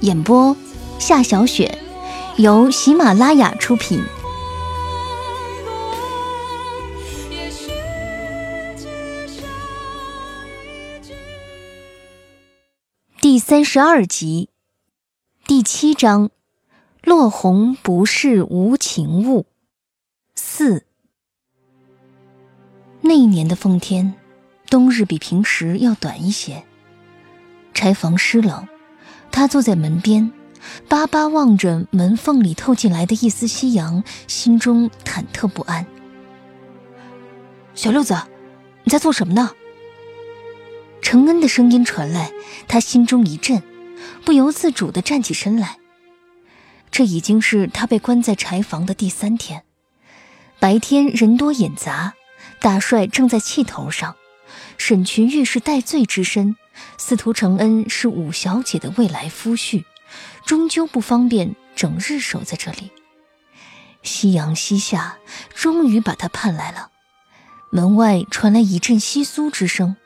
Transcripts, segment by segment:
演播：夏小雪，由喜马拉雅出品。第三十二集，第七章：落红不是无情物。四。那一年的奉天，冬日比平时要短一些，柴房湿冷。他坐在门边，巴巴望着门缝里透进来的一丝夕阳，心中忐忑不安。小六子，你在做什么呢？承恩的声音传来，他心中一震，不由自主地站起身来。这已经是他被关在柴房的第三天，白天人多眼杂，大帅正在气头上，沈群玉是戴罪之身。司徒承恩是五小姐的未来夫婿，终究不方便整日守在这里。夕阳西下，终于把他盼来了。门外传来一阵窸窣之声，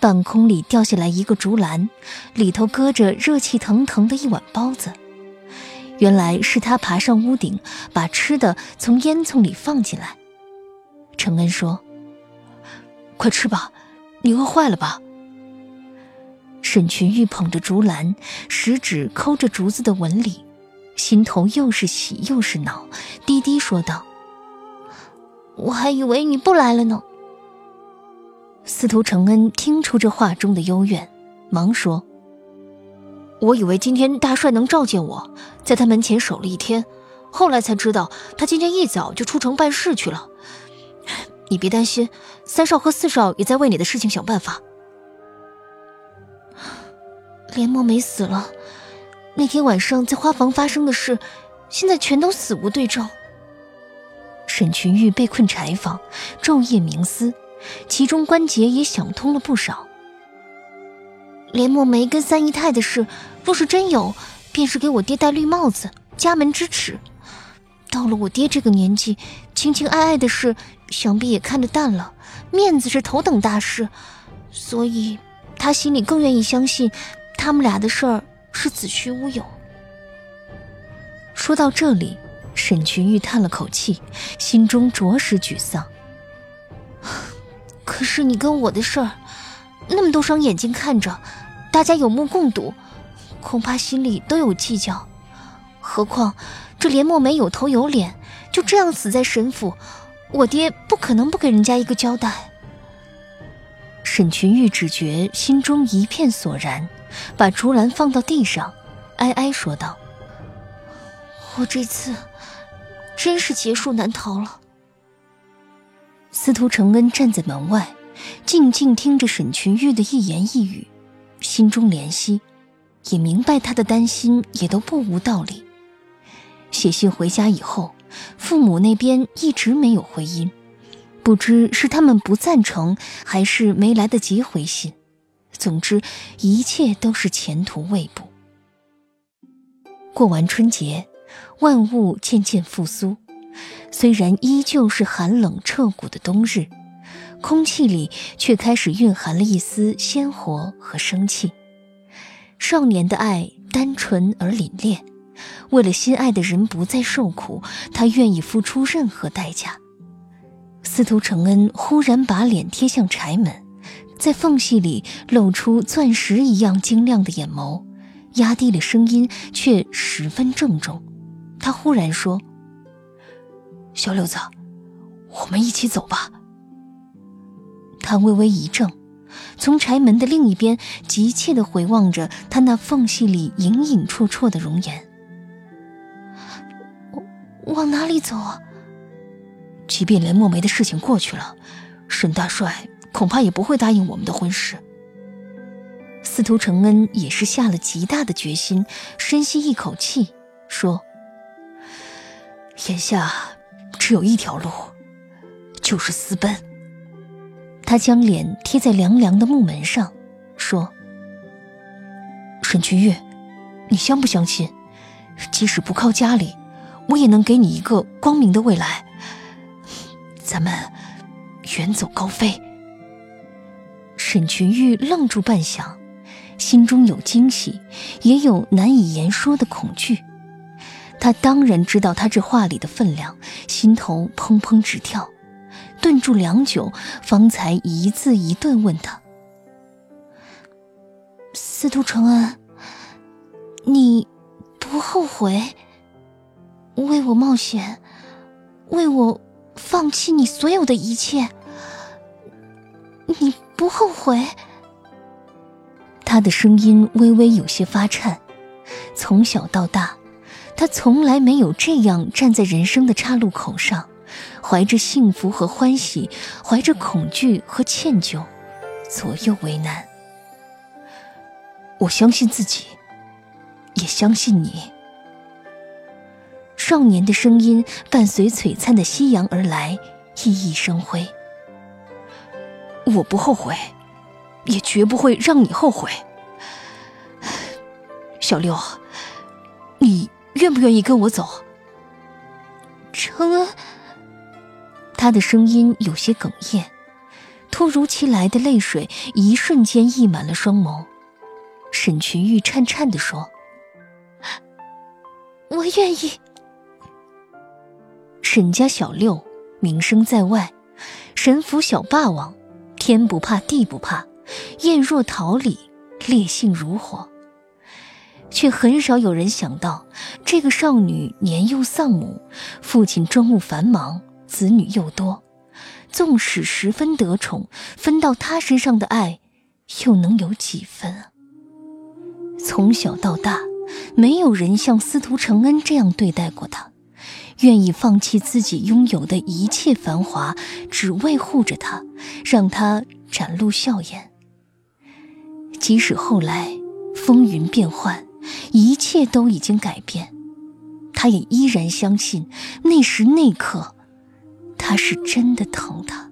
半空里掉下来一个竹篮，里头搁着热气腾腾的一碗包子。原来是他爬上屋顶，把吃的从烟囱里放进来。承恩说：“快吃吧，你饿坏了吧？”沈群玉捧着竹篮，食指抠着竹子的纹理，心头又是喜又是恼，低低说道：“我还以为你不来了呢。”司徒承恩听出这话中的幽怨，忙说：“我以为今天大帅能召见我，在他门前守了一天，后来才知道他今天一早就出城办事去了。你别担心，三少和四少也在为你的事情想办法。”连墨梅死了，那天晚上在花房发生的事，现在全都死无对证。沈群玉被困柴房，昼夜冥思，其中关节也想通了不少。连墨梅跟三姨太的事，若是真有，便是给我爹戴绿帽子，家门之耻。到了我爹这个年纪，情情爱爱的事，想必也看得淡了，面子是头等大事，所以他心里更愿意相信。他们俩的事儿是子虚乌有。说到这里，沈群玉叹了口气，心中着实沮丧。可是你跟我的事儿，那么多双眼睛看着，大家有目共睹，恐怕心里都有计较。何况这连墨梅有头有脸，就这样死在沈府，我爹不可能不给人家一个交代。沈群玉只觉心中一片索然。把竹篮放到地上，哀哀说道：“我这次真是劫数难逃了。”司徒承恩站在门外，静静听着沈群玉的一言一语，心中怜惜，也明白他的担心也都不无道理。写信回家以后，父母那边一直没有回音，不知是他们不赞成，还是没来得及回信。总之，一切都是前途未卜。过完春节，万物渐渐复苏，虽然依旧是寒冷彻骨的冬日，空气里却开始蕴含了一丝鲜活和生气。少年的爱单纯而凛冽，为了心爱的人不再受苦，他愿意付出任何代价。司徒承恩忽然把脸贴向柴门。在缝隙里露出钻石一样晶亮的眼眸，压低了声音，却十分郑重。他忽然说：“小六子，我们一起走吧。”他微微一怔，从柴门的另一边急切地回望着他那缝隙里隐隐绰绰的容颜。往哪里走？即便连墨梅的事情过去了，沈大帅恐怕也不会答应我们的婚事。司徒承恩也是下了极大的决心，深吸一口气，说：“眼下只有一条路，就是私奔。”他将脸贴在凉凉的木门上，说：“沈君玉，你相不相信，即使不靠家里？”我也能给你一个光明的未来，咱们远走高飞。沈群玉愣住半晌，心中有惊喜，也有难以言说的恐惧。他当然知道他这话里的分量，心头砰砰直跳，顿住良久，方才一字一顿问他：“司徒承恩，你不后悔？”为我冒险，为我放弃你所有的一切，你不后悔？他的声音微微有些发颤。从小到大，他从来没有这样站在人生的岔路口上，怀着幸福和欢喜，怀着恐惧和歉疚，左右为难。我相信自己，也相信你。少年的声音伴随璀璨的夕阳而来，熠熠生辉。我不后悔，也绝不会让你后悔。小六，你愿不愿意跟我走？承恩，他的声音有些哽咽，突如其来的泪水一瞬间溢满了双眸。沈群玉颤颤地说：“我愿意。”沈家小六名声在外，沈府小霸王，天不怕地不怕，艳若桃李，烈性如火。却很少有人想到，这个少女年幼丧母，父亲政务繁忙，子女又多，纵使十分得宠，分到她身上的爱，又能有几分啊？从小到大，没有人像司徒承恩这样对待过她。愿意放弃自己拥有的一切繁华，只为护着他，让他展露笑颜。即使后来风云变幻，一切都已经改变，他也依然相信那时那刻，他是真的疼她。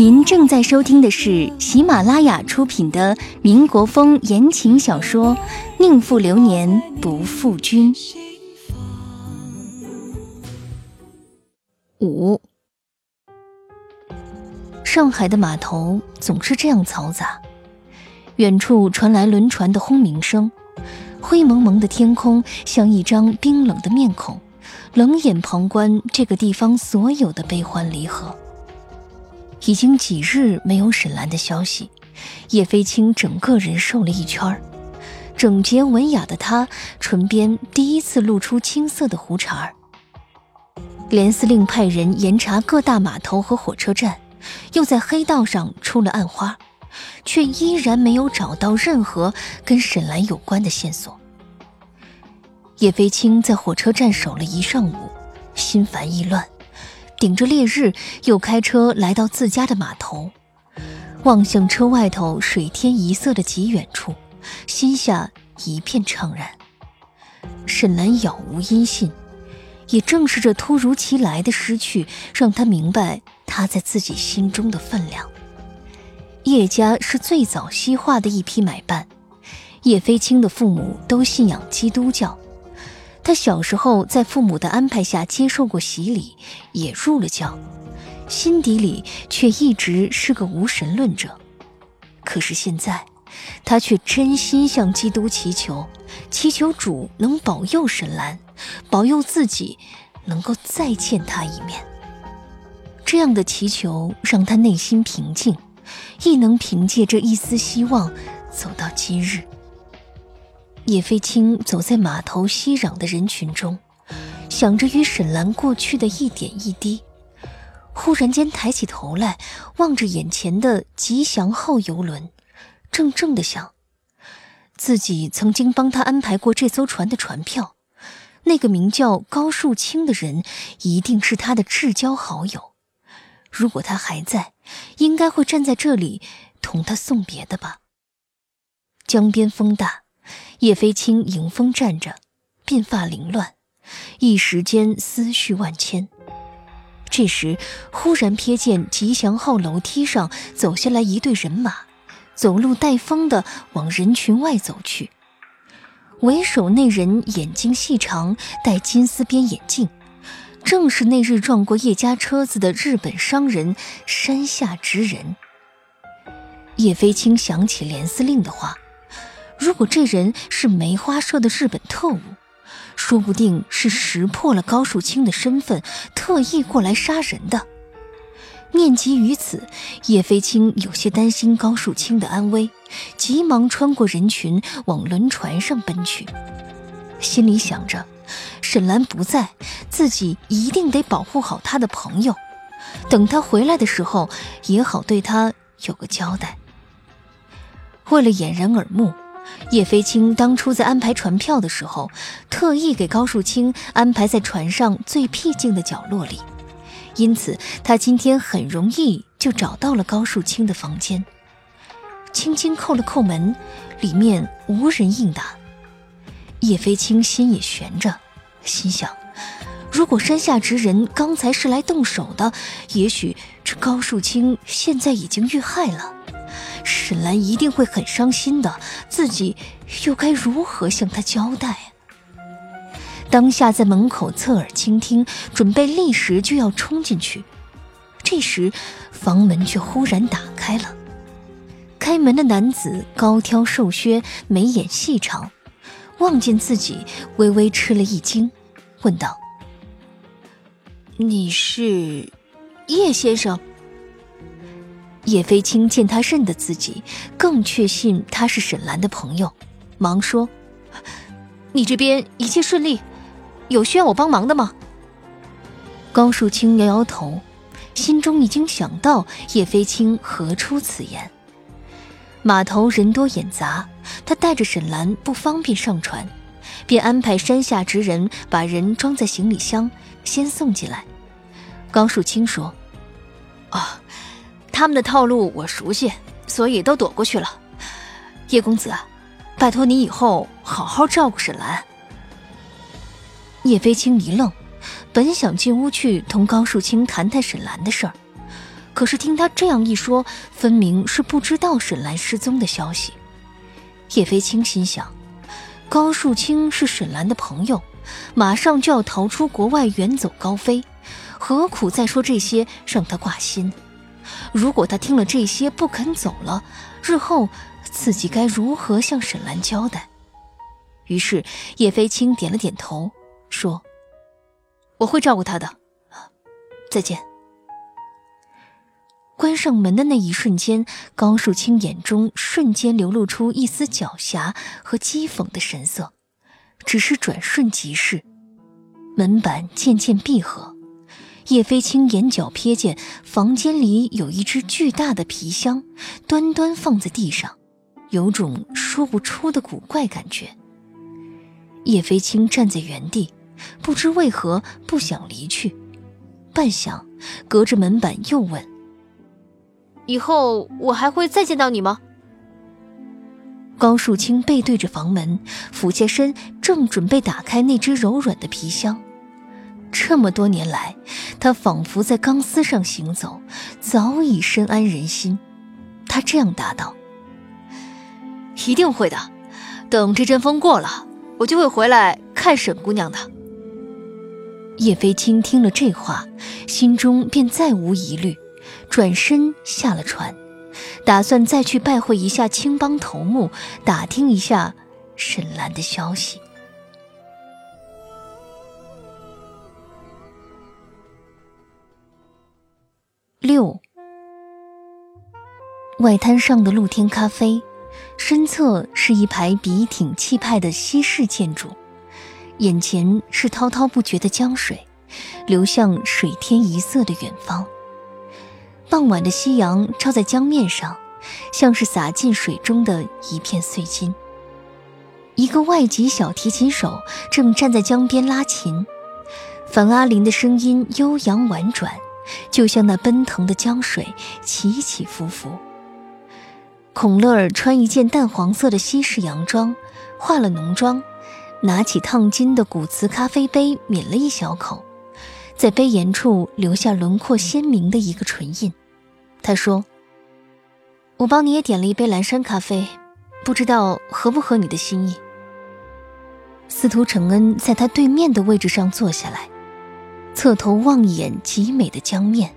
您正在收听的是喜马拉雅出品的民国风言情小说《宁负流年不负君》五。上海的码头总是这样嘈杂，远处传来轮船的轰鸣声，灰蒙蒙的天空像一张冰冷的面孔，冷眼旁观这个地方所有的悲欢离合。已经几日没有沈兰的消息，叶飞青整个人瘦了一圈儿，整洁文雅的她唇边第一次露出青涩的胡茬儿。连司令派人严查各大码头和火车站，又在黑道上出了暗花，却依然没有找到任何跟沈兰有关的线索。叶飞青在火车站守了一上午，心烦意乱。顶着烈日，又开车来到自家的码头，望向车外头水天一色的极远处，心下一片怅然。沈兰杳无音信，也正是这突如其来的失去，让他明白他在自己心中的分量。叶家是最早西化的一批买办，叶飞青的父母都信仰基督教。他小时候在父母的安排下接受过洗礼，也入了教，心底里却一直是个无神论者。可是现在，他却真心向基督祈求，祈求主能保佑沈兰，保佑自己能够再见他一面。这样的祈求让他内心平静，亦能凭借这一丝希望走到今日。叶飞青走在码头熙攘的人群中，想着与沈兰过去的一点一滴，忽然间抬起头来，望着眼前的吉祥号游轮，怔怔的想：自己曾经帮他安排过这艘船的船票，那个名叫高树清的人，一定是他的至交好友。如果他还在，应该会站在这里同他送别的吧。江边风大。叶飞青迎风站着，鬓发凌乱，一时间思绪万千。这时，忽然瞥见吉祥号楼梯上走下来一队人马，走路带风的往人群外走去。为首那人眼睛细长，戴金丝边眼镜，正是那日撞过叶家车子的日本商人山下直人。叶飞青想起连司令的话。如果这人是梅花社的日本特务，说不定是识破了高树清的身份，特意过来杀人的。念及于此，叶飞青有些担心高树清的安危，急忙穿过人群往轮船上奔去，心里想着：沈兰不在，自己一定得保护好他的朋友，等他回来的时候也好对他有个交代。为了掩人耳目。叶飞青当初在安排船票的时候，特意给高树清安排在船上最僻静的角落里，因此他今天很容易就找到了高树清的房间。轻轻叩了叩门，里面无人应答。叶飞青心也悬着，心想：如果山下直人刚才是来动手的，也许这高树清现在已经遇害了。沈兰一定会很伤心的，自己又该如何向他交代？当下在门口侧耳倾听，准备立时就要冲进去。这时，房门却忽然打开了。开门的男子高挑瘦削，眉眼细长，望见自己，微微吃了一惊，问道：“你是叶先生？”叶飞青见他认得自己，更确信他是沈兰的朋友，忙说：“你这边一切顺利，有需要我帮忙的吗？”高树清摇摇头，心中已经想到叶飞青何出此言。码头人多眼杂，他带着沈兰不方便上船，便安排山下之人把人装在行李箱，先送进来。高树清说：“啊。”他们的套路我熟悉，所以都躲过去了。叶公子，拜托你以后好好照顾沈兰。叶飞青一愣，本想进屋去同高树清谈谈沈兰的事儿，可是听他这样一说，分明是不知道沈兰失踪的消息。叶飞青心想，高树清是沈兰的朋友，马上就要逃出国外远走高飞，何苦再说这些让他挂心？如果他听了这些不肯走了，日后自己该如何向沈兰交代？于是叶飞青点了点头，说：“我会照顾他的。再见。”关上门的那一瞬间，高树清眼中瞬间流露出一丝狡黠和讥讽的神色，只是转瞬即逝，门板渐渐闭合。叶飞青眼角瞥见房间里有一只巨大的皮箱，端端放在地上，有种说不出的古怪感觉。叶飞青站在原地，不知为何不想离去，半晌，隔着门板又问：“以后我还会再见到你吗？”高树清背对着房门，俯下身，正准备打开那只柔软的皮箱。这么多年来，他仿佛在钢丝上行走，早已深谙人心。他这样答道：“一定会的，等这阵风过了，我就会回来看沈姑娘的。”叶飞青听了这话，心中便再无疑虑，转身下了船，打算再去拜会一下青帮头目，打听一下沈兰的消息。外滩上的露天咖啡，身侧是一排笔挺气派的西式建筑，眼前是滔滔不绝的江水，流向水天一色的远方。傍晚的夕阳照在江面上，像是洒进水中的一片碎金。一个外籍小提琴手正站在江边拉琴，樊阿林的声音悠扬婉转，就像那奔腾的江水，起起伏伏。孔乐儿穿一件淡黄色的西式洋装，化了浓妆，拿起烫金的古瓷咖啡杯抿了一小口，在杯沿处留下轮廓鲜明的一个唇印。他说：“我帮你也点了一杯蓝山咖啡，不知道合不合你的心意。”司徒承恩在他对面的位置上坐下来，侧头望一眼极美的江面，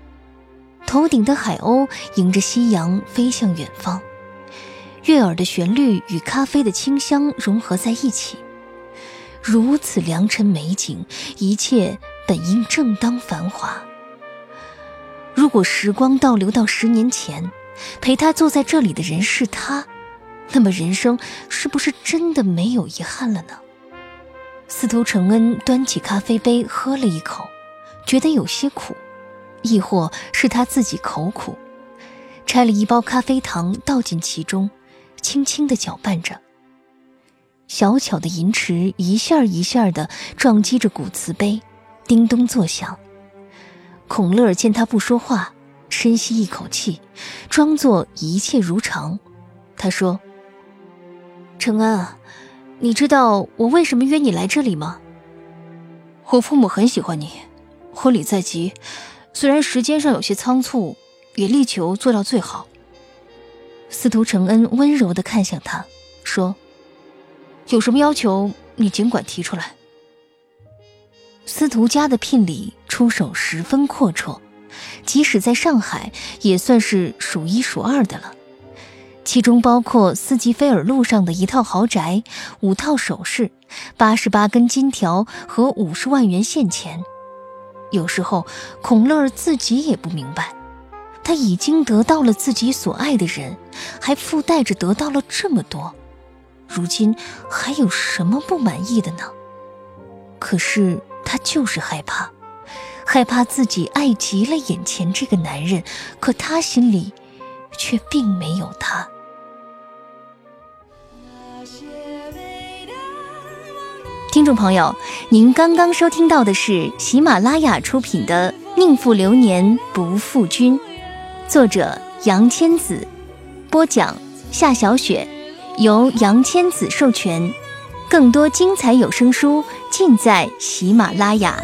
头顶的海鸥迎着夕阳飞向远方，悦耳的旋律与咖啡的清香融合在一起，如此良辰美景，一切本应正当繁华。如果时光倒流到十年前，陪他坐在这里的人是他，那么人生是不是真的没有遗憾了呢？司徒承恩端起咖啡杯喝了一口，觉得有些苦，亦或是他自己口苦，拆了一包咖啡糖倒进其中，轻轻地搅拌着。小巧的银匙一下一下地撞击着古瓷杯，叮咚作响。孔乐见他不说话，深吸一口气，装作一切如常。他说：“承恩啊，你知道我为什么约你来这里吗？我父母很喜欢你，婚礼在即，虽然时间上有些仓促，也力求做到最好。”司徒承恩温柔地看向他，说：“有什么要求，你尽管提出来。”司徒家的聘礼出手十分阔绰，即使在上海也算是数一数二的了。其中包括斯吉菲尔路上的一套豪宅、五套首饰、八十八根金条和五十万元现钱。有时候孔乐自己也不明白，他已经得到了自己所爱的人，还附带着得到了这么多，如今还有什么不满意的呢？可是。他就是害怕，害怕自己爱极了眼前这个男人，可他心里却并没有他。听众朋友，您刚刚收听到的是喜马拉雅出品的《宁负流年不负君》，作者杨千子，播讲夏小雪，由杨千子授权。更多精彩有声书。尽在喜马拉雅。